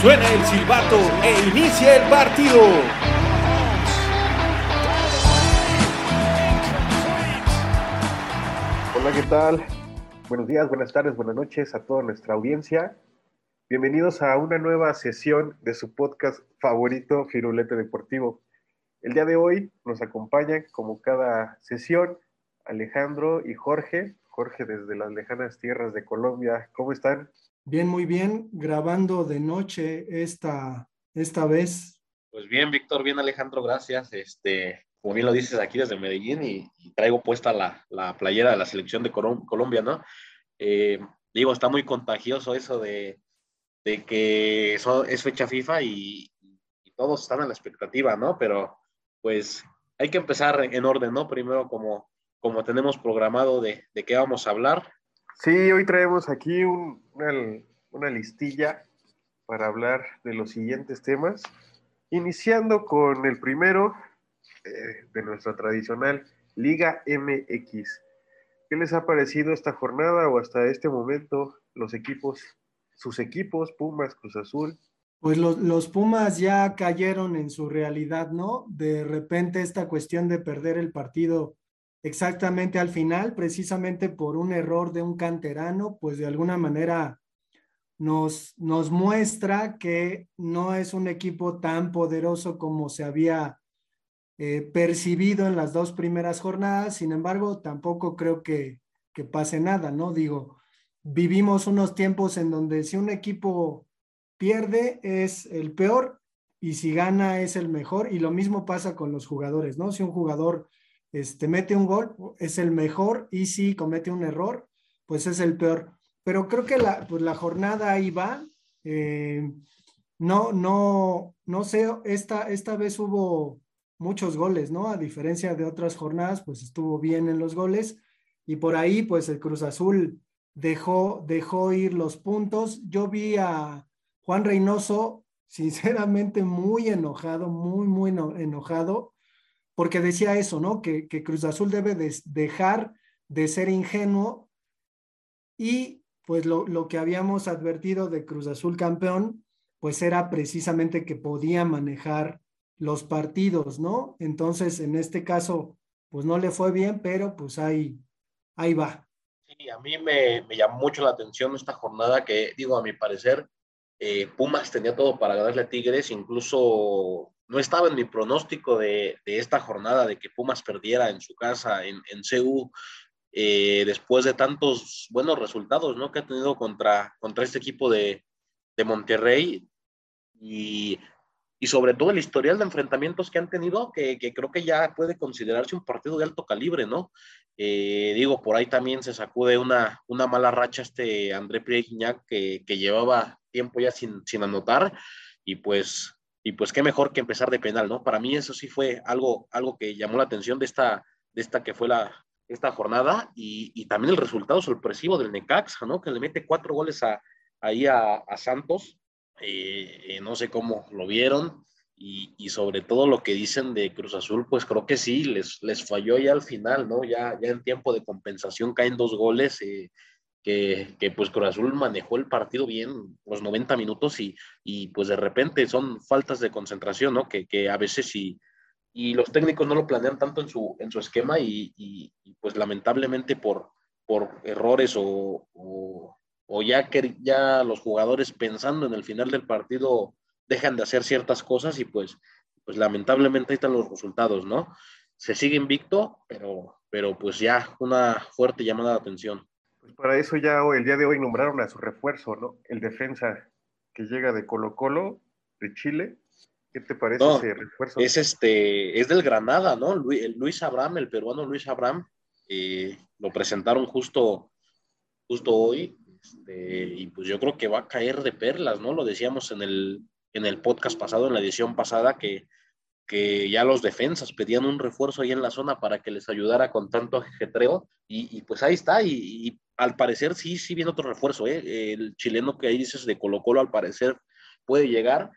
Suena el silbato e inicia el partido. Hola, ¿qué tal? Buenos días, buenas tardes, buenas noches a toda nuestra audiencia. Bienvenidos a una nueva sesión de su podcast favorito, Firulete Deportivo. El día de hoy nos acompañan, como cada sesión, Alejandro y Jorge. Jorge desde las lejanas tierras de Colombia. ¿Cómo están? Bien, muy bien. Grabando de noche esta, esta vez. Pues bien, Víctor, bien, Alejandro, gracias. Este, como bien lo dices, aquí desde Medellín y, traigo puesta la, la, playera de la selección de Colombia, ¿no? Eh, digo, está muy contagioso eso de, de que eso es fecha FIFA y, todos están en la expectativa, ¿no? Pero pues hay que empezar en orden, ¿no? Primero, como, como tenemos programado de, de qué vamos a hablar, Sí, hoy traemos aquí un, una, una, listilla para hablar de los siguientes temas, iniciando con el primero eh, de nuestra tradicional Liga MX. ¿Qué les ha parecido esta jornada o hasta este momento los equipos, sus equipos, Pumas, Cruz Azul? Pues los, los Pumas ya cayeron en su realidad, ¿no? De repente esta cuestión de perder el partido exactamente al final, precisamente por un error de un canterano, pues de alguna manera nos, nos muestra que no es un equipo tan poderoso como se había eh, percibido en las dos primeras jornadas. Sin embargo, tampoco creo que, que pase nada, ¿no? Digo, vivimos unos tiempos en donde si un equipo pierde es el peor y si gana es el mejor y lo mismo pasa con los jugadores, ¿no? Si un jugador este, mete un gol, es el mejor, y si comete un error, pues es el peor. Pero creo que la, pues la jornada ahí va. Eh, no, no, no sé, esta, esta vez hubo muchos goles, ¿no? A diferencia de otras jornadas, pues estuvo bien en los goles. Y por ahí, pues el Cruz Azul dejó, dejó ir los puntos. Yo vi a Juan Reynoso, sinceramente, muy enojado, muy, muy enojado porque decía eso, ¿no? Que, que Cruz Azul debe de dejar de ser ingenuo y pues lo, lo, que habíamos advertido de Cruz Azul campeón, pues era precisamente que podía manejar los partidos, ¿no? Entonces, en este caso, pues no le fue bien, pero pues ahí, ahí va. Sí, a mí me, me llamó mucho la atención esta jornada que, digo, a mi parecer, eh, Pumas tenía todo para ganarle a Tigres, incluso no estaba en mi pronóstico de, de, esta jornada de que Pumas perdiera en su casa, en, en CU, eh, después de tantos buenos resultados ¿no? que ha tenido contra, contra este equipo de, de Monterrey y, y, sobre todo el historial de enfrentamientos que han tenido, que, que, creo que ya puede considerarse un partido de alto calibre, ¿no? Eh, digo, por ahí también se sacude una, una mala racha este André Pierre que, que llevaba tiempo ya sin, sin anotar y pues y pues qué mejor que empezar de penal, ¿no? Para mí eso sí fue algo, algo que llamó la atención de esta, de esta que fue la, esta jornada y, y también el resultado sorpresivo del Necaxa, ¿no? Que le mete cuatro goles a, ahí a, a Santos, eh, eh, no sé cómo lo vieron y, y, sobre todo lo que dicen de Cruz Azul, pues creo que sí, les, les falló ya al final, ¿no? Ya, ya en tiempo de compensación caen dos goles, eh, que, pues Cruz Azul manejó el partido bien los 90 minutos y, y pues de repente son faltas de concentración, ¿no? Que, que a veces y, los técnicos no lo planean tanto en su, en su esquema y, y pues lamentablemente por, por errores o, o, o, ya que ya los jugadores pensando en el final del partido dejan de hacer ciertas cosas y pues, pues lamentablemente ahí están los resultados, ¿no? Se sigue invicto, pero, pero pues ya una fuerte llamada de atención. Pues para eso ya el día de hoy nombraron a su refuerzo, ¿no? El defensa que llega de Colo Colo, de Chile. ¿Qué te parece no, ese refuerzo? Es este, es del Granada, ¿no? Luis Abraham, el peruano Luis Abraham, eh, lo presentaron justo, justo hoy. Este, y pues yo creo que va a caer de perlas, ¿no? Lo decíamos en el, en el podcast pasado, en la edición pasada, que, que ya los defensas pedían un refuerzo ahí en la zona para que les ayudara con tanto ajetreo, y, pues ahí está, y, al parecer sí, sí viene otro refuerzo, ¿eh? El chileno que ahí dices de Colo Colo al parecer puede llegar,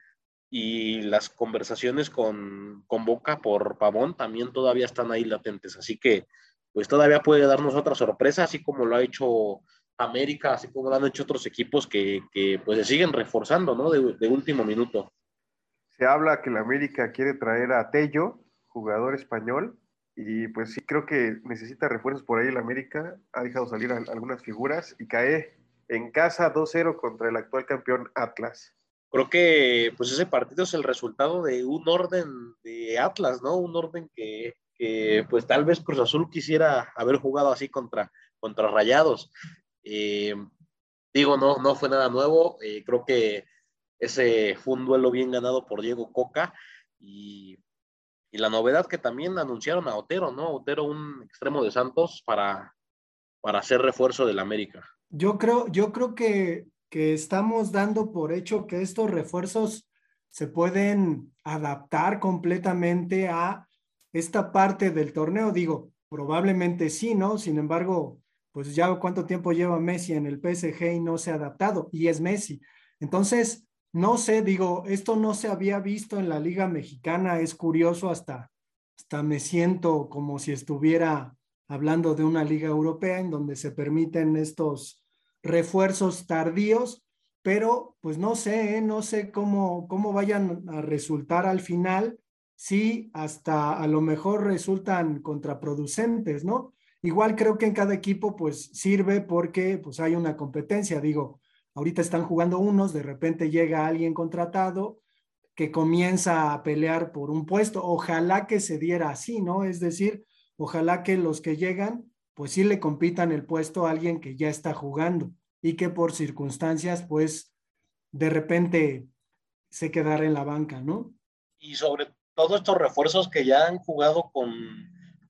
y las conversaciones con, con Boca por Pavón también todavía están ahí latentes, así que pues todavía puede darnos otra sorpresa, así como lo ha hecho América, así como lo han hecho otros equipos que, que pues se siguen reforzando, ¿no? De, último minuto. Se habla que la América quiere traer a Tello, jugador español, y pues sí creo que necesita refuerzos por ahí. La América ha dejado salir algunas figuras y cae en casa 2-0 contra el actual campeón Atlas. Creo que pues ese partido es el resultado de un orden de Atlas, ¿no? Un orden que, que pues tal vez Cruz Azul quisiera haber jugado así contra, contra Rayados. Eh, digo, no, no fue nada nuevo. Eh, creo que ese fue un duelo bien ganado por Diego Coca y, y, la novedad que también anunciaron a Otero, ¿no? Otero, un extremo de Santos para, para hacer refuerzo del América. Yo creo, yo creo que, que estamos dando por hecho que estos refuerzos se pueden adaptar completamente a esta parte del torneo. Digo, probablemente sí, ¿no? Sin embargo, pues ya cuánto tiempo lleva Messi en el PSG y no se ha adaptado, y es Messi. Entonces, no sé, digo, esto no se había visto en la Liga Mexicana, es curioso, hasta, hasta me siento como si estuviera hablando de una liga europea en donde se permiten estos refuerzos tardíos, pero pues no sé, ¿eh? no sé cómo, cómo vayan a resultar al final, si hasta a lo mejor resultan contraproducentes, ¿no? Igual creo que en cada equipo pues sirve porque pues hay una competencia, digo, ahorita están jugando unos, de repente llega alguien contratado que comienza a pelear por un puesto, ojalá que se diera así, ¿no? Es decir, ojalá que los que llegan pues sí le compitan el puesto a alguien que ya está jugando y que por circunstancias pues de repente se quedara en la banca, ¿no? Y sobre todo estos refuerzos que ya han jugado con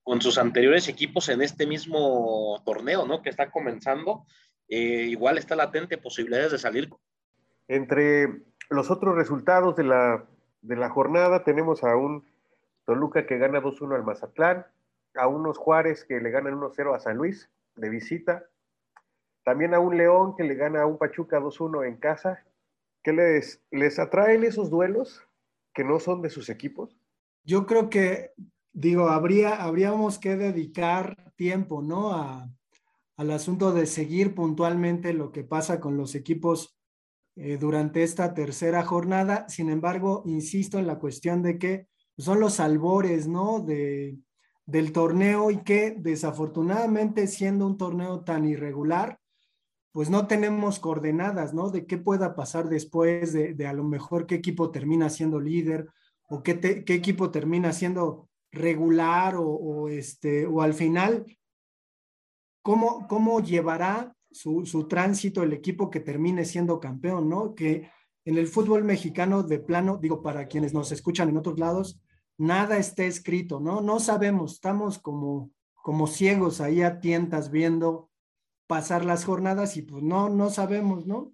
con sus anteriores equipos en este mismo torneo, ¿no? Que está comenzando. Eh, igual está latente posibilidades de salir. Entre los otros resultados de la, de la jornada tenemos a un Toluca que gana 2-1 al Mazatlán, a unos Juárez que le ganan 1-0 a San Luis de visita, también a un León que le gana a un Pachuca 2-1 en casa. ¿Qué les, les atraen esos duelos que no son de sus equipos? Yo creo que digo, habría, habríamos que dedicar tiempo, ¿no? A, al asunto de seguir puntualmente lo que pasa con los equipos eh, durante esta tercera jornada. Sin embargo, insisto en la cuestión de que son los albores, ¿no? De, del torneo y que desafortunadamente siendo un torneo tan irregular, pues no tenemos coordenadas, ¿no? De qué pueda pasar después, de, de a lo mejor qué equipo termina siendo líder o qué, qué equipo termina siendo regular o, este, o al final, ¿cómo, cómo llevará su, su, tránsito el equipo que termine siendo campeón, ¿no? Que en el fútbol mexicano de plano, digo, para quienes nos escuchan en otros lados, nada está escrito, ¿no? No sabemos, estamos como, como ciegos ahí a tientas viendo pasar las jornadas y pues no, no sabemos, ¿no?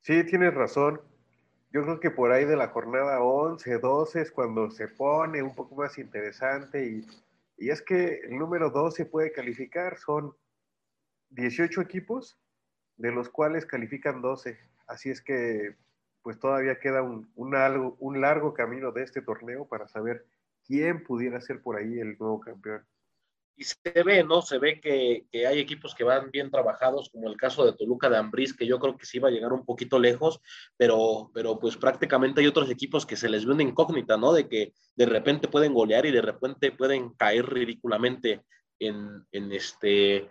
Sí, tienes razón. Yo creo que por ahí de la jornada 11, 12 es cuando se pone un poco más interesante y, y es que el número 12 puede calificar, son 18 equipos, de los cuales califican 12. Así es que pues todavía queda un, un, algo, un largo camino de este torneo para saber quién pudiera ser por ahí el nuevo campeón y se ve, ¿no? Se ve que, que, hay equipos que van bien trabajados, como el caso de Toluca de Ambriz, que yo creo que sí va a llegar un poquito lejos, pero, pero pues prácticamente hay otros equipos que se les ve una incógnita, ¿no? De que de repente pueden golear y de repente pueden caer ridículamente en, en este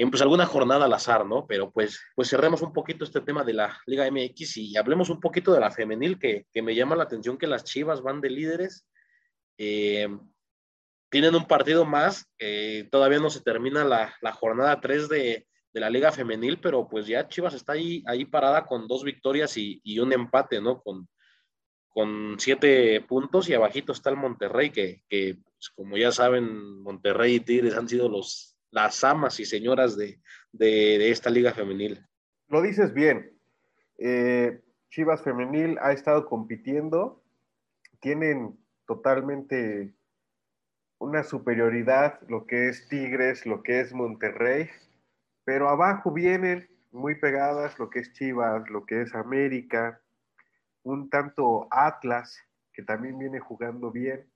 en pues alguna jornada al azar, ¿no? Pero pues, pues cerremos un poquito este tema de la Liga MX y hablemos un poquito de la femenil, que, que me llama la atención que las Chivas van de líderes. Eh, tienen un partido más, eh, todavía no se termina la, la jornada 3 de, de, la Liga Femenil, pero pues ya Chivas está ahí, ahí parada con dos victorias y, y un empate, ¿no? Con, con siete puntos y abajito está el Monterrey, que, que pues, como ya saben, Monterrey y Tigres han sido los, las amas y señoras de, de, esta Liga Femenil. Lo dices bien. Eh, Chivas Femenil ha estado compitiendo, tienen totalmente una superioridad, lo que es Tigres, lo que es Monterrey, pero abajo vienen muy pegadas lo que es Chivas, lo que es América, un tanto Atlas, que también viene jugando bien,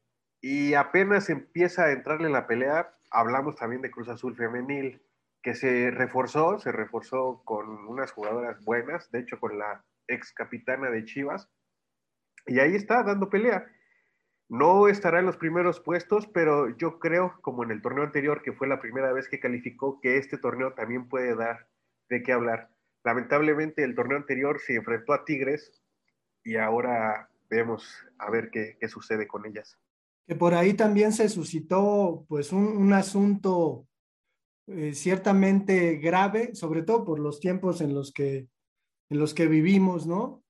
y apenas empieza a entrarle en la pelea, hablamos también de Cruz Azul Femenil, que se reforzó, se reforzó con unas jugadoras buenas, de hecho con la ex capitana de Chivas, y ahí está dando pelea. No estará en los primeros puestos, pero yo creo, como en el torneo anterior, que fue la primera vez que calificó, que este torneo también puede dar de qué hablar. Lamentablemente el torneo anterior se enfrentó a Tigres y ahora vemos a ver qué, sucede con ellas. Que por ahí también se suscitó pues un, asunto eh, ciertamente grave, sobre todo por los tiempos en los que, en los que vivimos, ¿no?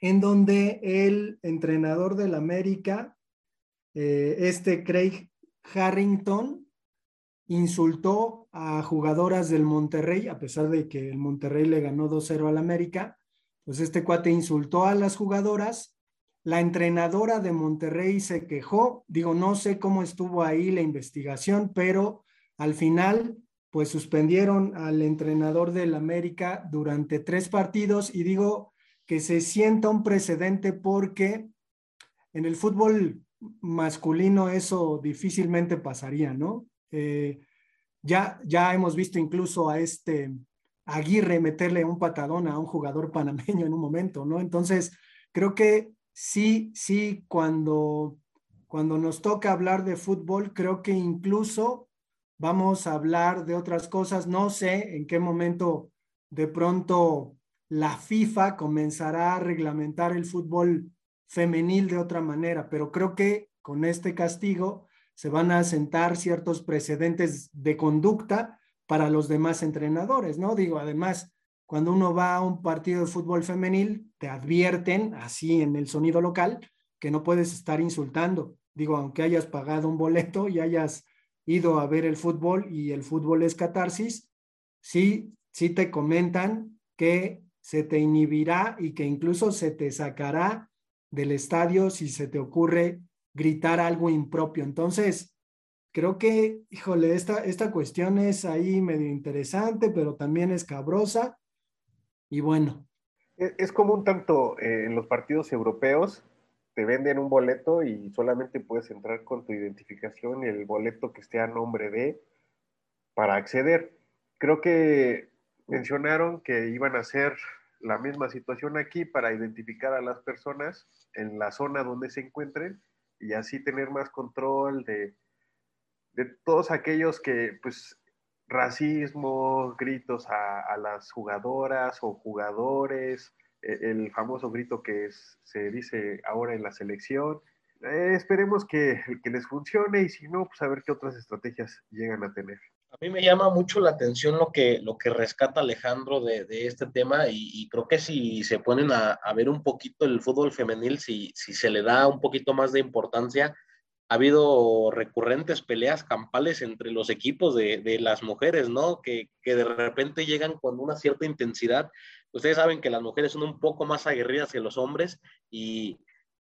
En donde el entrenador del América, eh, este Craig Harrington, insultó a jugadoras del Monterrey, a pesar de que el Monterrey le ganó 2-0 al América, pues este cuate insultó a las jugadoras. La entrenadora de Monterrey se quejó, digo, no sé cómo estuvo ahí la investigación, pero al final, pues suspendieron al entrenador del América durante tres partidos y digo que se sienta un precedente porque en el fútbol masculino eso difícilmente pasaría, ¿no? Eh, ya, ya hemos visto incluso a este Aguirre meterle un patadón a un jugador panameño en un momento, ¿no? Entonces, creo que sí, sí, cuando, cuando nos toca hablar de fútbol, creo que incluso vamos a hablar de otras cosas. No sé en qué momento de pronto la FIFA comenzará a reglamentar el fútbol femenil de otra manera, pero creo que con este castigo se van a sentar ciertos precedentes de conducta para los demás entrenadores, ¿no? Digo, además, cuando uno va a un partido de fútbol femenil, te advierten, así en el sonido local, que no puedes estar insultando. Digo, aunque hayas pagado un boleto y hayas ido a ver el fútbol y el fútbol es catarsis, sí, sí te comentan que se te inhibirá y que incluso se te sacará del estadio si se te ocurre gritar algo impropio. Entonces, creo que, híjole, esta, esta cuestión es ahí medio interesante, pero también es cabrosa. Y bueno. Es, como un tanto eh, en los partidos europeos, te venden un boleto y solamente puedes entrar con tu identificación y el boleto que esté a nombre de para acceder. Creo que mencionaron que iban a hacer la misma situación aquí para identificar a las personas en la zona donde se encuentren y así tener más control de, de todos aquellos que, pues, racismo, gritos a, las jugadoras o jugadores, e, el famoso grito que se dice ahora en la selección. Eh, esperemos que, que les funcione y si no, pues a ver qué otras estrategias llegan a tener. A mí me llama mucho la atención lo que, lo que rescata Alejandro de, de este tema y, creo que si se ponen a, a, ver un poquito el fútbol femenil, si, si se le da un poquito más de importancia, ha habido recurrentes peleas campales entre los equipos de, de las mujeres, ¿no? Que, que, de repente llegan con una cierta intensidad. Ustedes saben que las mujeres son un poco más aguerridas que los hombres y,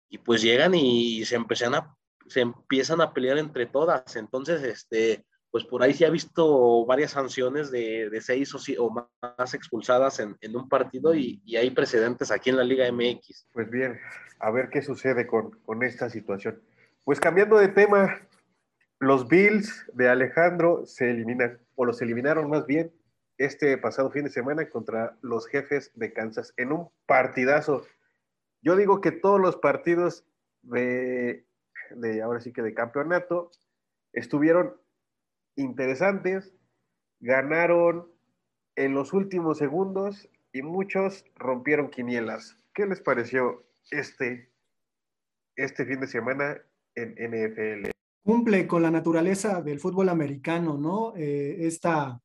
y pues llegan y se empiezan a, se empiezan a pelear entre todas. Entonces, este pues por ahí se ha visto varias sanciones de, de seis o, más expulsadas en, un partido y, hay precedentes aquí en la Liga MX. Pues bien, a ver qué sucede con, con esta situación. Pues cambiando de tema, los Bills de Alejandro se eliminan, o los eliminaron más bien, este pasado fin de semana contra los jefes de Kansas en un partidazo. Yo digo que todos los partidos de, ahora sí que de campeonato estuvieron interesantes, ganaron en los últimos segundos y muchos rompieron quinielas. ¿Qué les pareció este, este fin de semana en NFL? Cumple con la naturaleza del fútbol americano, ¿no? Eh, esta,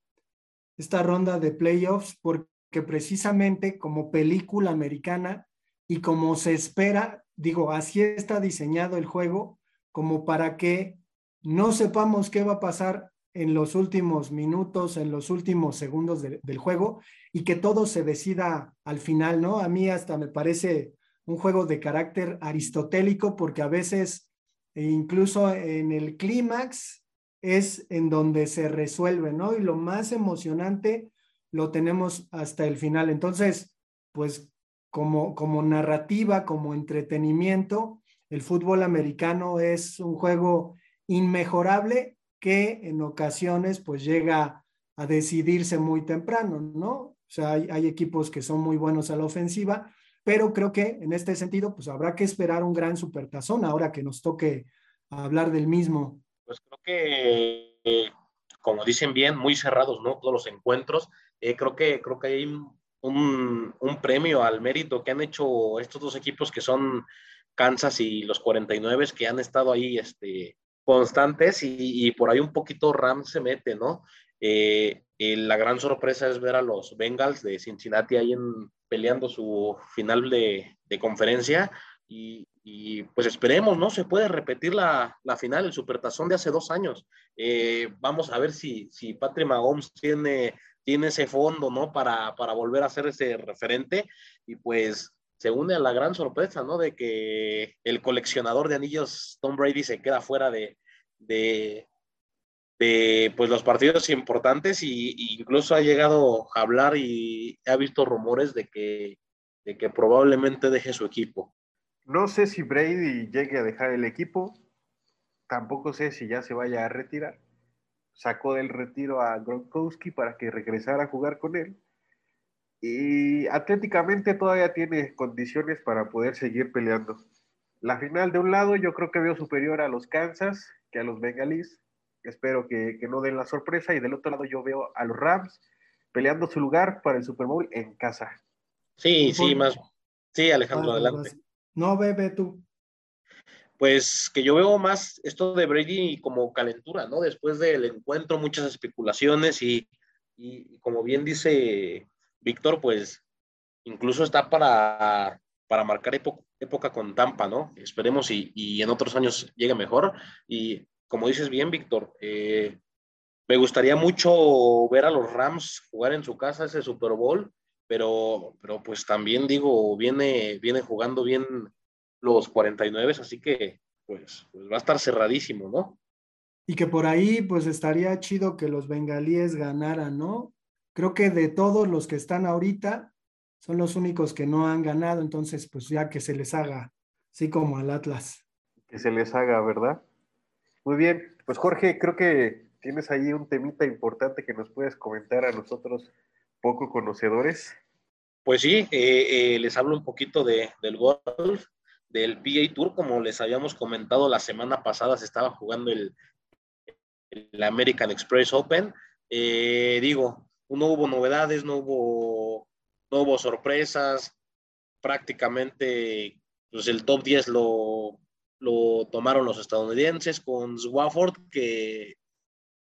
esta ronda de playoffs, porque precisamente como película americana y como se espera, digo, así está diseñado el juego, como para que no sepamos qué va a pasar en los últimos minutos, en los últimos segundos del juego y que todo se decida al final, ¿no? A mí hasta me parece un juego de carácter aristotélico porque a veces e incluso en el clímax es en donde se resuelve, ¿no? Y lo más emocionante lo tenemos hasta el final. Entonces, pues como, como narrativa, como entretenimiento, el fútbol americano es un juego inmejorable que en ocasiones pues llega a decidirse muy temprano, ¿no? O sea, hay, hay equipos que son muy buenos a la ofensiva, pero creo que en este sentido, pues habrá que esperar un gran supertazón ahora que nos toque hablar del mismo. Pues creo que, eh, como dicen bien, muy cerrados, ¿no? Todos los encuentros. Eh, creo, que, creo que hay un, un, premio al mérito que han hecho estos dos equipos que son Kansas y los 49 que han estado ahí este, constantes y, por ahí un poquito Rams se mete, ¿no? Eh, la gran sorpresa es ver a los Bengals de Cincinnati ahí en, peleando su final de, conferencia y, pues esperemos, ¿no? Se puede repetir la, final, el supertazón de hace dos años. Eh, vamos a ver si, si Patrick Mahomes tiene, tiene ese fondo, ¿no? Para, para volver a ser ese referente y pues se une a la gran sorpresa, ¿no? De que el coleccionador de anillos Tom Brady se queda fuera de, de, pues los partidos importantes y, incluso ha llegado a hablar y ha visto rumores de que, de que probablemente deje su equipo. No sé si Brady llegue a dejar el equipo, tampoco sé si ya se vaya a retirar. Sacó del retiro a Gronkowski para que regresara a jugar con él. Y atléticamente todavía tiene condiciones para poder seguir peleando. La final de un lado yo creo que veo superior a los Kansas que a los Bengalis espero que, no den la sorpresa. Y del otro lado yo veo a los Rams peleando su lugar para el Super Bowl en casa. Sí, sí, más. Sí, Alejandro, adelante. No, bebe tú. Pues que yo veo más esto de Brady como calentura, ¿no? Después del encuentro, muchas especulaciones y, como bien dice Víctor, pues incluso está para, para marcar época con Tampa, ¿no? Esperemos y, y, en otros años llegue mejor. Y como dices bien, Víctor, eh, me gustaría mucho ver a los Rams jugar en su casa ese Super Bowl, pero, pero pues también digo, viene, viene jugando bien los 49, así que pues, pues, va a estar cerradísimo, ¿no? Y que por ahí pues estaría chido que los bengalíes ganaran, ¿no? Creo que de todos los que están ahorita, son los únicos que no han ganado, entonces pues ya que se les haga, así como al Atlas. Que se les haga, ¿verdad? Muy bien, pues Jorge, creo que tienes ahí un temita importante que nos puedes comentar a nosotros poco conocedores. Pues sí, eh, eh, les hablo un poquito de, del golf, del PA Tour, como les habíamos comentado la semana pasada, se estaba jugando el, el American Express Open. Eh, digo, no hubo novedades, no hubo, no hubo sorpresas, prácticamente pues el top 10 lo, lo tomaron los estadounidenses con Swafford, que,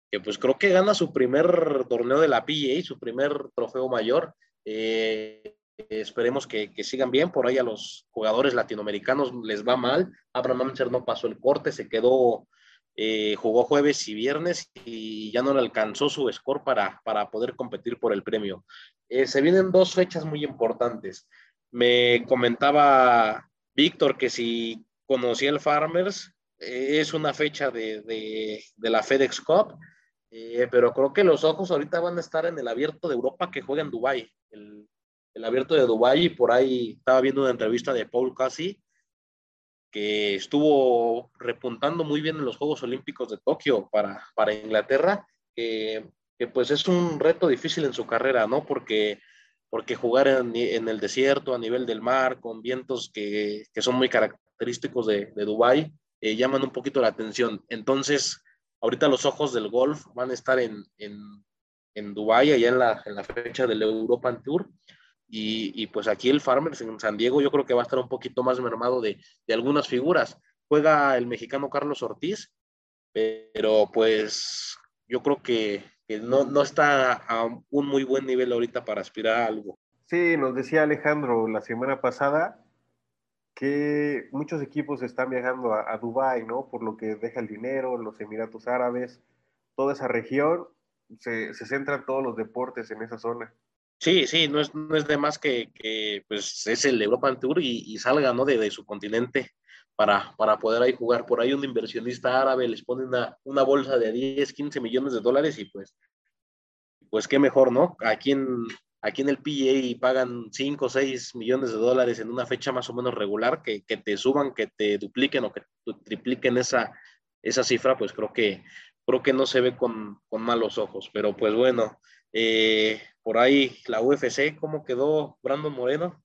que pues creo que gana su primer torneo de la PGA, su primer trofeo mayor. Eh, esperemos que, que, sigan bien. Por ahí a los jugadores latinoamericanos les va mal. Abraham Amser no pasó el corte, se quedó, eh, jugó jueves y viernes y ya no le alcanzó su score para, para poder competir por el premio. Eh, se vienen dos fechas muy importantes. Me comentaba Víctor que si conocí el Farmers, eh, es una fecha de, de, la FedEx Cup, eh, pero creo que los ojos ahorita van a estar en el abierto de Europa que juega en Dubái, el, el, abierto de Dubái, y por ahí estaba viendo una entrevista de Paul Casey, que estuvo repuntando muy bien en los Juegos Olímpicos de Tokio para, para Inglaterra, que, pues es un reto difícil en su carrera, ¿no? Porque porque jugar en, en, el desierto, a nivel del mar, con vientos que, que son muy característicos de, de Dubái, eh, llaman un poquito la atención. Entonces, ahorita los ojos del golf van a estar en, en, en Dubái, allá en la, en la fecha del European Tour. Y, y, pues aquí el Farmers en San Diego yo creo que va a estar un poquito más mermado de, de algunas figuras. Juega el mexicano Carlos Ortiz, pero pues yo creo que que no, no está a un muy buen nivel ahorita para aspirar a algo. Sí, nos decía Alejandro la semana pasada que muchos equipos están viajando a, a Dubái, ¿no? Por lo que deja el dinero, los Emiratos Árabes, toda esa región, se, se centran todos los deportes en esa zona. Sí, sí, no es, no es de más que, que pues es el European Tour y, y salga ¿no? de, su continente para, para poder ahí jugar. Por ahí un inversionista árabe les pone una, una bolsa de 10, 15 millones de dólares y pues, pues qué mejor, ¿no? Aquí en, aquí en el PGA pagan 5 o 6 millones de dólares en una fecha más o menos regular, que, que te suban, que te dupliquen o que tripliquen esa, esa cifra, pues creo que, creo que no se ve con, con malos ojos. Pero pues bueno, eh, por ahí la UFC, ¿cómo quedó Brandon Moreno?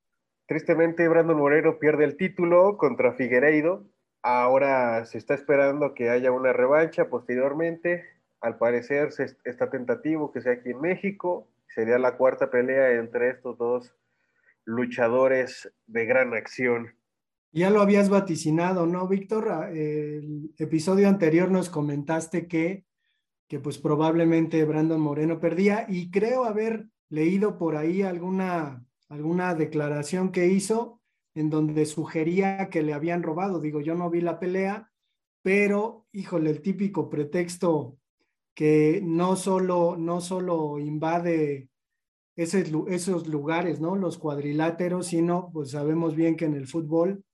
Tristemente, Brandon Moreno pierde el título contra Figueiredo. Ahora se está esperando que haya una revancha posteriormente. Al parecer se está tentativo que sea aquí en México. Sería la cuarta pelea entre estos dos luchadores de gran acción. Ya lo habías vaticinado, ¿no, Víctor? El episodio anterior nos comentaste que que pues probablemente Brandon Moreno perdía y creo haber leído por ahí alguna, alguna declaración que hizo en donde sugería que le habían robado. Digo, yo no vi la pelea, pero híjole, el típico pretexto que no solo, no solo invade ese, esos lugares, ¿no? Los cuadriláteros, sino pues sabemos bien que en el fútbol,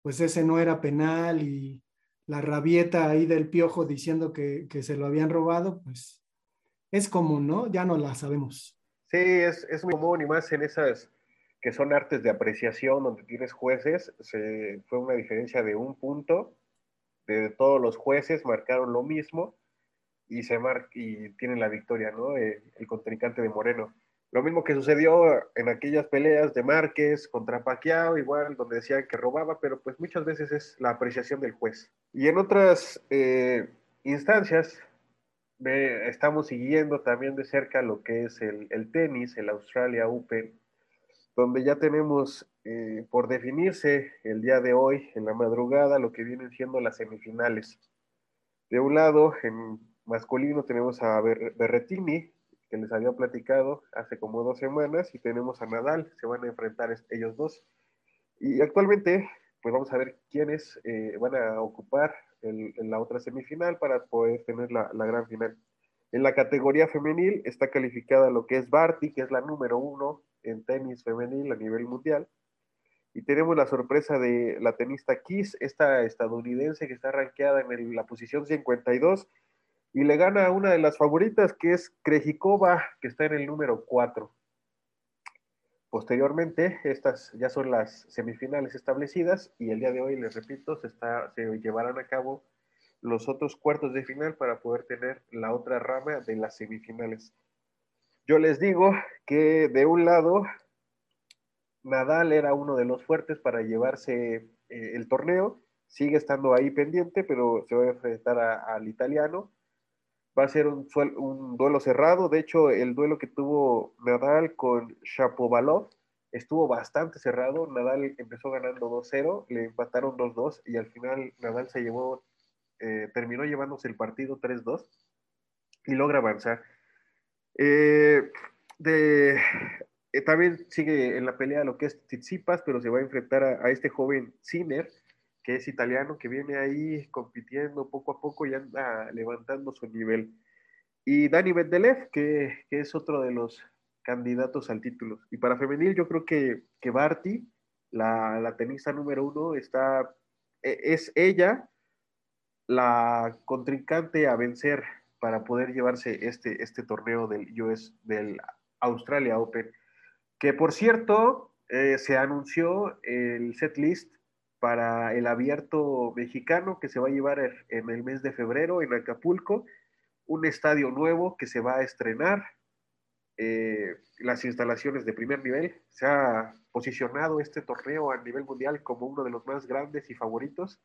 pues ese no era penal y la rabieta ahí del piojo diciendo que, que, se lo habían robado, pues es común, ¿no? Ya no la sabemos. Sí, es, es muy común y más en esas que son artes de apreciación donde tienes jueces, se, fue una diferencia de un punto, de todos los jueces marcaron lo mismo y, se mar y tienen la victoria, ¿no? El, el contrincante de Moreno. Lo mismo que sucedió en aquellas peleas de Márquez contra Pacquiao, igual, donde decían que robaba, pero pues muchas veces es la apreciación del juez. Y en otras eh, instancias, ve, estamos siguiendo también de cerca lo que es el, el tenis, el Australia Open, donde ya tenemos eh, por definirse el día de hoy, en la madrugada, lo que vienen siendo las semifinales. De un lado, en masculino tenemos a Ber Berretini, que les había platicado hace como dos semanas y tenemos a Nadal, se van a enfrentar ellos dos. Y actualmente, pues vamos a ver quiénes eh, van a ocupar el, en la otra semifinal para poder tener la, la, gran final. En la categoría femenil está calificada lo que es Barty, que es la número uno en tenis femenil a nivel mundial. Y tenemos la sorpresa de la tenista Kiss, esta estadounidense que está rankeada en el, la posición 52 y le gana a una de las favoritas que es Krejikova, que está en el número 4. Posteriormente, estas ya son las semifinales establecidas y el día de hoy, les repito, se, está, se llevarán a cabo los otros cuartos de final para poder tener la otra rama de las semifinales. Yo les digo que de un lado, Nadal era uno de los fuertes para llevarse eh, el torneo, sigue estando ahí pendiente, pero se va a enfrentar al italiano va a ser un, duelo cerrado. De hecho, el duelo que tuvo Nadal con Shapovalov estuvo bastante cerrado. Nadal empezó ganando 2-0, le empataron 2-2 y al final Nadal se llevó, eh, terminó llevándose el partido 3-2 y logra avanzar. Eh, eh, también sigue en la pelea lo que es Tsitsipas, pero se va a enfrentar a, a este joven Sinner que es italiano, que viene ahí compitiendo poco a poco y anda levantando su nivel. Y Dani Medvedev, que, que es otro de los candidatos al título. Y para femenil yo creo que, que Barty, la, la tenista número uno, está, e, es ella la contrincante a vencer para poder llevarse este, este torneo del US, del Australia Open. Que por cierto, eh, se anunció el set list para el abierto mexicano que se va a llevar en el mes de febrero en Acapulco, un estadio nuevo que se va a estrenar, eh, las instalaciones de primer nivel, se ha posicionado este torneo a nivel mundial como uno de los más grandes y favoritos.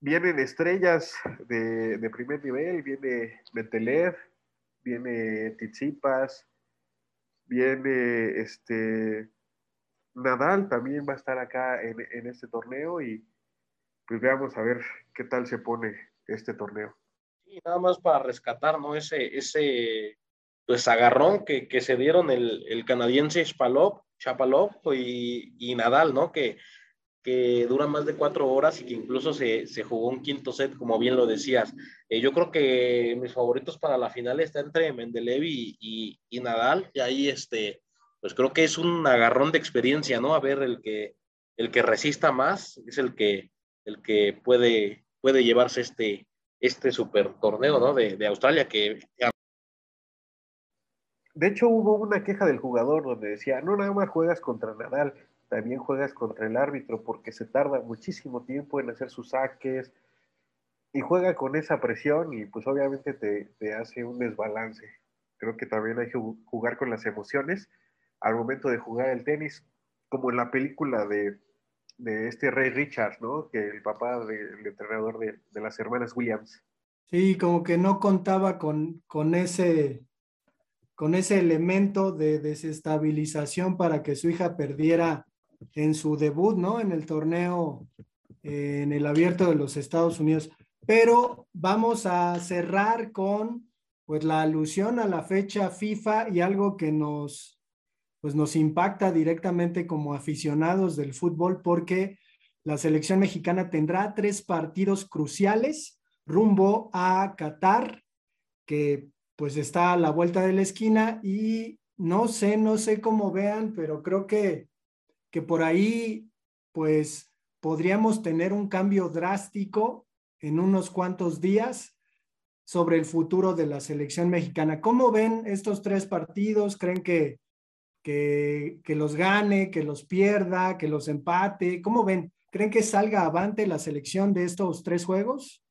Vienen estrellas de, primer nivel, viene Metelev, viene Tizipas, viene este Nadal también va a estar acá en, en, este torneo y pues veamos a ver qué tal se pone este torneo. Sí, nada más para rescatar, ¿no? Ese, ese pues agarrón que, que se dieron el, el canadiense Spalov, Chapalov y, y, Nadal, ¿no? Que que dura más de cuatro horas y que incluso se, se jugó un quinto set, como bien lo decías. Eh, yo creo que mis favoritos para la final está entre Mendeleev y, y, Nadal, y ahí este, pues creo que es un agarrón de experiencia, ¿no? A ver, el que, el que resista más es el que, el que puede, puede llevarse este, este super torneo, ¿no? De, de Australia, que de hecho, hubo una queja del jugador donde decía, no nada más juegas contra Nadal, también juegas contra el árbitro porque se tarda muchísimo tiempo en hacer sus saques y juega con esa presión y pues obviamente te, hace un desbalance. Creo que también hay que jugar con las emociones al momento de jugar el tenis, como en la película de, este Rey Richard, ¿no? Que el papá del entrenador de, las hermanas Williams. Sí, como que no contaba con, con ese con ese elemento de desestabilización para que su hija perdiera en su debut, ¿no? En el torneo, eh, en el abierto de los Estados Unidos. Pero vamos a cerrar con, pues, la alusión a la fecha FIFA y algo que nos, pues, nos impacta directamente como aficionados del fútbol, porque la selección mexicana tendrá tres partidos cruciales rumbo a Qatar, que pues está a la vuelta de la esquina y no sé, no sé cómo vean, pero creo que, que por ahí pues podríamos tener un cambio drástico en unos cuantos días sobre el futuro de la selección mexicana. ¿Cómo ven estos tres partidos? ¿Creen que, que, que los gane, que los pierda, que los empate? ¿Cómo ven? ¿Creen que salga avante la selección de estos tres juegos?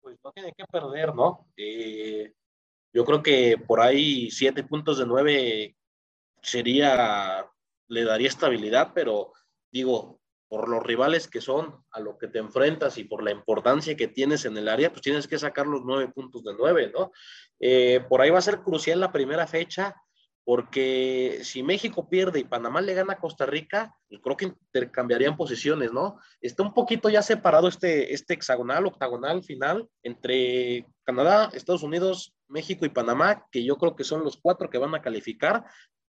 Pues no tiene que perder, ¿no? Eh, yo creo que por ahí siete puntos de nueve sería, le daría estabilidad, pero digo, por los rivales que son, a lo que te enfrentas y por la importancia que tienes en el área, pues tienes que sacar los nueve puntos de nueve, ¿no? Eh, por ahí va a ser crucial la primera fecha, porque si México pierde y Panamá le gana a Costa Rica, pues creo que intercambiarían posiciones, ¿no? Está un poquito ya separado este, este hexagonal, octagonal final entre Canadá, Estados Unidos, México y Panamá, que yo creo que son los cuatro que van a calificar.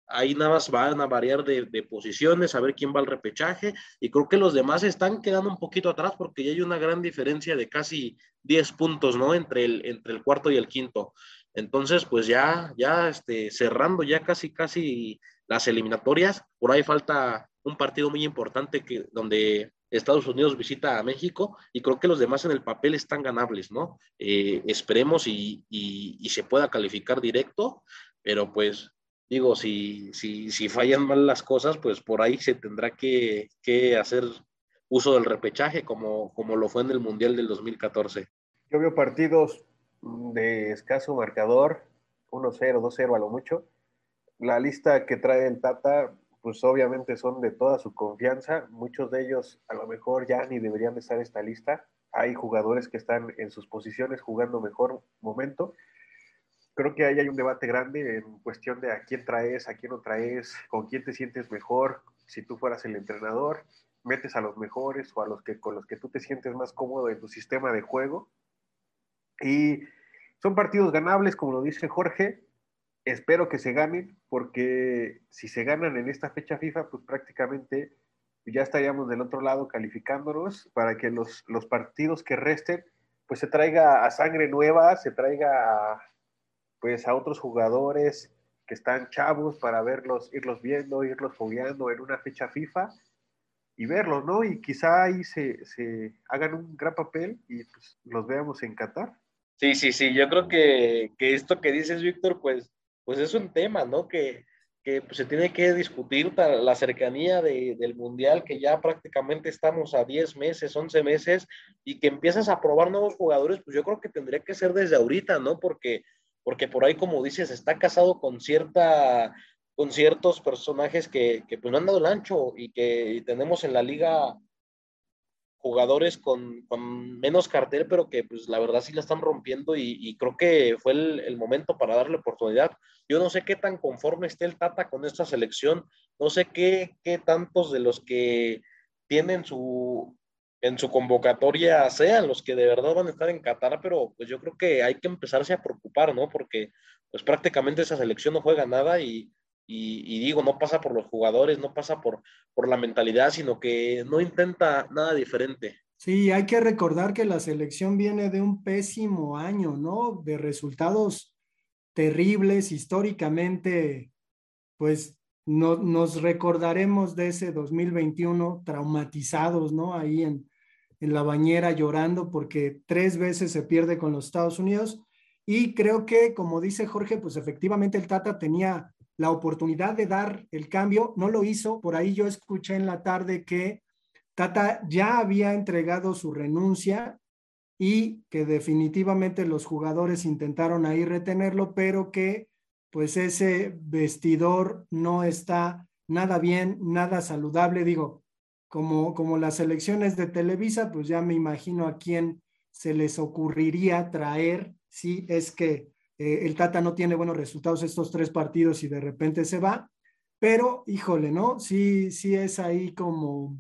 Ahí nada más van a variar de, de posiciones, a ver quién va al repechaje, y creo que los demás están quedando un poquito atrás porque ya hay una gran diferencia de casi 10 puntos, ¿no? Entre el, entre el cuarto y el quinto. Entonces, pues ya, ya este, cerrando ya casi, casi las eliminatorias, por ahí falta un partido muy importante que, donde Estados Unidos visita a México y creo que los demás en el papel están ganables, ¿no? Eh, esperemos y, y, se pueda calificar directo, pero pues digo, si, si, si fallan mal las cosas, pues por ahí se tendrá que, que hacer uso del repechaje como, como lo fue en el Mundial del 2014. Yo veo partidos de escaso marcador, 1-0, 2-0 a lo mucho. La lista que trae el Tata, pues obviamente son de toda su confianza. Muchos de ellos a lo mejor ya ni deberían de estar en esta lista. Hay jugadores que están en sus posiciones jugando mejor momento. Creo que ahí hay un debate grande en cuestión de a quién traes, a quién no traes, con quién te sientes mejor. Si tú fueras el entrenador, metes a los mejores o a los que con los que tú te sientes más cómodo en tu sistema de juego y son partidos ganables, como lo dice Jorge. Espero que se ganen, porque si se ganan en esta fecha FIFA, pues prácticamente ya estaríamos del otro lado calificándonos para que los, los partidos que resten, pues se traiga a sangre nueva, se traiga pues a otros jugadores que están chavos para verlos, irlos viendo, irlos fogueando en una fecha FIFA y verlos, ¿no? Y quizá ahí se, se hagan un gran papel y pues los veamos en Qatar. Sí, sí, sí, yo creo que, que esto que dices, Víctor, pues, pues es un tema, ¿no? Que, que pues, se tiene que discutir la cercanía de, del Mundial, que ya prácticamente estamos a 10 meses, 11 meses, y que empiezas a probar nuevos jugadores, pues yo creo que tendría que ser desde ahorita, ¿no? Porque, porque por ahí, como dices, está casado con cierta con ciertos personajes que, que pues no han dado el ancho y que tenemos en la liga jugadores con, con, menos cartel, pero que pues la verdad sí la están rompiendo y, creo que fue el, el, momento para darle oportunidad. Yo no sé qué tan conforme esté el Tata con esta selección, no sé qué, qué tantos de los que tienen su en su convocatoria sean los que de verdad van a estar en Qatar, pero pues yo creo que hay que empezarse a preocupar, ¿no? Porque pues prácticamente esa selección no juega nada y, Y, digo, no pasa por los jugadores, no pasa por, por la mentalidad, sino que no intenta nada diferente. Sí, hay que recordar que la selección viene de un pésimo año, ¿no? De resultados terribles históricamente, pues no, nos recordaremos de ese 2021 traumatizados, ¿no? Ahí en, en la bañera llorando porque tres veces se pierde con los Estados Unidos. Y creo que, como dice Jorge, pues efectivamente el Tata tenía la oportunidad de dar el cambio, no lo hizo. Por ahí yo escuché en la tarde que Tata ya había entregado su renuncia y que definitivamente los jugadores intentaron ahí retenerlo, pero que pues ese vestidor no está nada bien, nada saludable. Digo, como, como las elecciones de Televisa, pues ya me imagino a quién se les ocurriría traer si es que eh, el Tata no tiene buenos resultados estos tres partidos y de repente se va. Pero, híjole, ¿no? Sí, sí es ahí como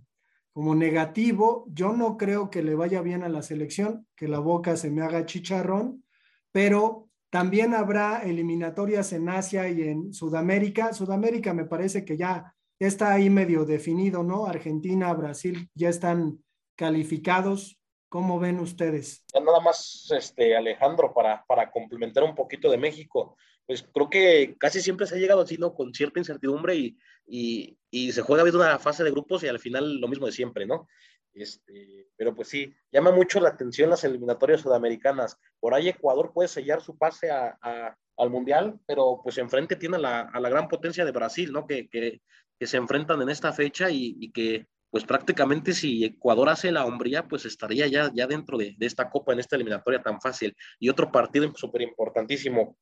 como negativo. Yo no creo que le vaya bien a la selección, que la boca se me haga chicharrón, pero también habrá eliminatorias en Asia y en Sudamérica. Sudamérica me parece que ya, está ahí medio definido, ¿no? Argentina, Brasil ya están calificados. ¿Cómo ven ustedes? Nada más, este, Alejandro, para, para complementar un poquito de México pues creo que casi siempre se ha llegado así, ¿no? Con cierta incertidumbre y, y, y se juega viendo una fase de grupos y al final lo mismo de siempre, ¿no? Este, pero pues sí, llama mucho la atención las eliminatorias sudamericanas. Por ahí Ecuador puede sellar su pase a, a, al Mundial, pero pues enfrente tiene la, a la gran potencia de Brasil, ¿no? Que, que, que se enfrentan en esta fecha y, que pues prácticamente si Ecuador hace la hombría, pues estaría ya, ya dentro de, de esta copa, en esta eliminatoria tan fácil. Y otro partido súper importantísimo,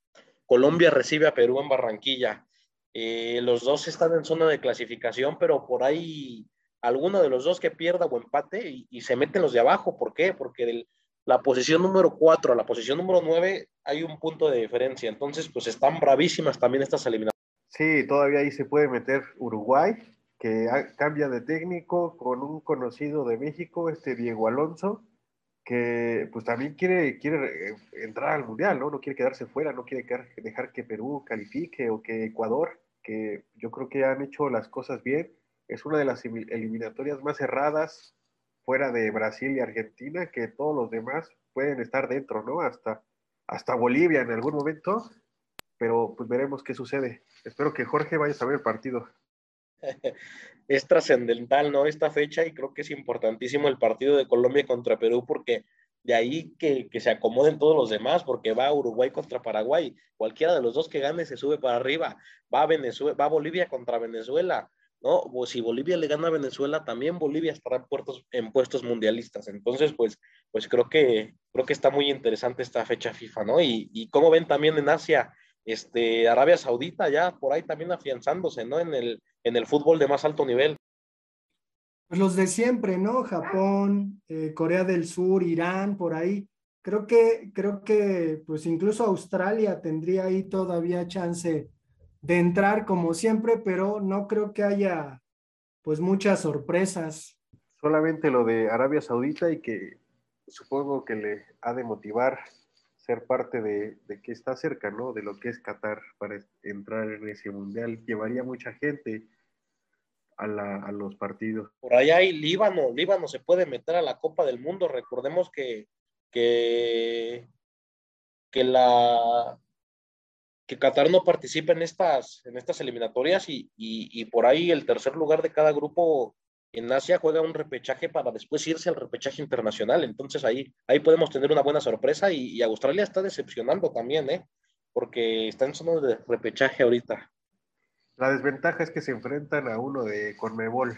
Colombia recibe a Perú en Barranquilla. Eh, los dos están en zona de clasificación, pero por ahí alguno de los dos que pierda o empate y, se meten los de abajo. ¿Por qué? Porque de la posición número 4 a la posición número 9 hay un punto de diferencia. Entonces, pues están bravísimas también estas eliminatorias. Sí, todavía ahí se puede meter Uruguay, que cambia de técnico con un conocido de México, este Diego Alonso que pues también quiere, quiere eh, entrar al Mundial, ¿no? No quiere quedarse fuera, no quiere dejar que Perú califique o que Ecuador, que yo creo que han hecho las cosas bien. Es una de las eliminatorias más cerradas fuera de Brasil y Argentina, que todos los demás pueden estar dentro, ¿no? Hasta, hasta Bolivia en algún momento, pero pues veremos qué sucede. Espero que Jorge vaya a ver el partido. es trascendental, ¿no? Esta fecha y creo que es importantísimo el partido de Colombia contra Perú porque de ahí que, que, se acomoden todos los demás, porque va Uruguay contra Paraguay, cualquiera de los dos que gane se sube para arriba, va Venezuela, va Bolivia contra Venezuela, ¿no? O si Bolivia le gana a Venezuela, también Bolivia estará en, puertos, en puestos mundialistas. Entonces, pues, pues creo que creo que está muy interesante esta fecha FIFA, ¿no? Y, y como ven también en Asia, este, Arabia Saudita ya por ahí también afianzándose, ¿no? En el, en el fútbol de más alto nivel. Pues los de siempre, ¿no? Japón, eh, Corea del Sur, Irán, por ahí. Creo que, creo que, pues incluso Australia tendría ahí todavía chance de entrar como siempre, pero no creo que haya, pues muchas sorpresas. Solamente lo de Arabia Saudita y que supongo que le ha de motivar ser parte de, de, que está cerca, ¿no? De lo que es Qatar para entrar en ese mundial. Llevaría mucha gente a, la, a, los partidos. Por allá hay Líbano, Líbano se puede meter a la Copa del Mundo. Recordemos que, que, que la que Qatar no participa en estas, en estas eliminatorias y, y, y por ahí el tercer lugar de cada grupo en Asia juega un repechaje para después irse al repechaje internacional. Entonces ahí, ahí podemos tener una buena sorpresa y, y Australia está decepcionando también, ¿eh? porque está en zona de repechaje ahorita. La desventaja es que se enfrentan a uno de Conmebol.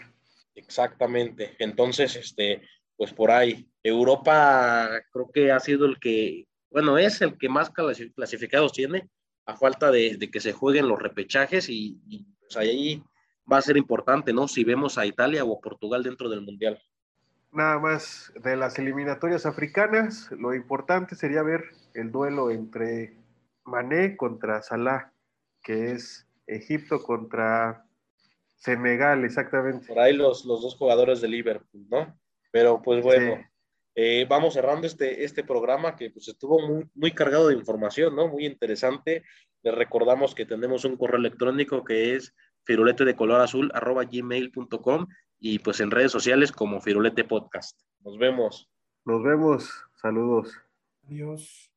Exactamente. Entonces, este, pues por ahí, Europa creo que ha sido el que, bueno, es el que más clasificados tiene, a falta de, de que se jueguen los repechajes y, y pues ahí va a ser importante, ¿no? Si vemos a Italia o a Portugal dentro del Mundial. Nada más de las eliminatorias africanas, lo importante sería ver el duelo entre Mané contra Salah, que es Egipto contra Senegal, exactamente. Por ahí los, los dos jugadores de Liverpool, ¿no? Pero pues bueno, sí. eh, vamos cerrando este, este programa que pues estuvo muy, muy cargado de información, ¿no? Muy interesante. Les recordamos que tenemos un correo electrónico que es firulete de color azul arroba gmail.com y pues en redes sociales como Firulete Podcast. Nos vemos. Nos vemos. Saludos. Adiós.